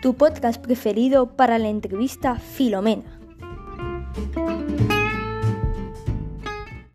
tu podcast preferido para la entrevista Filomena.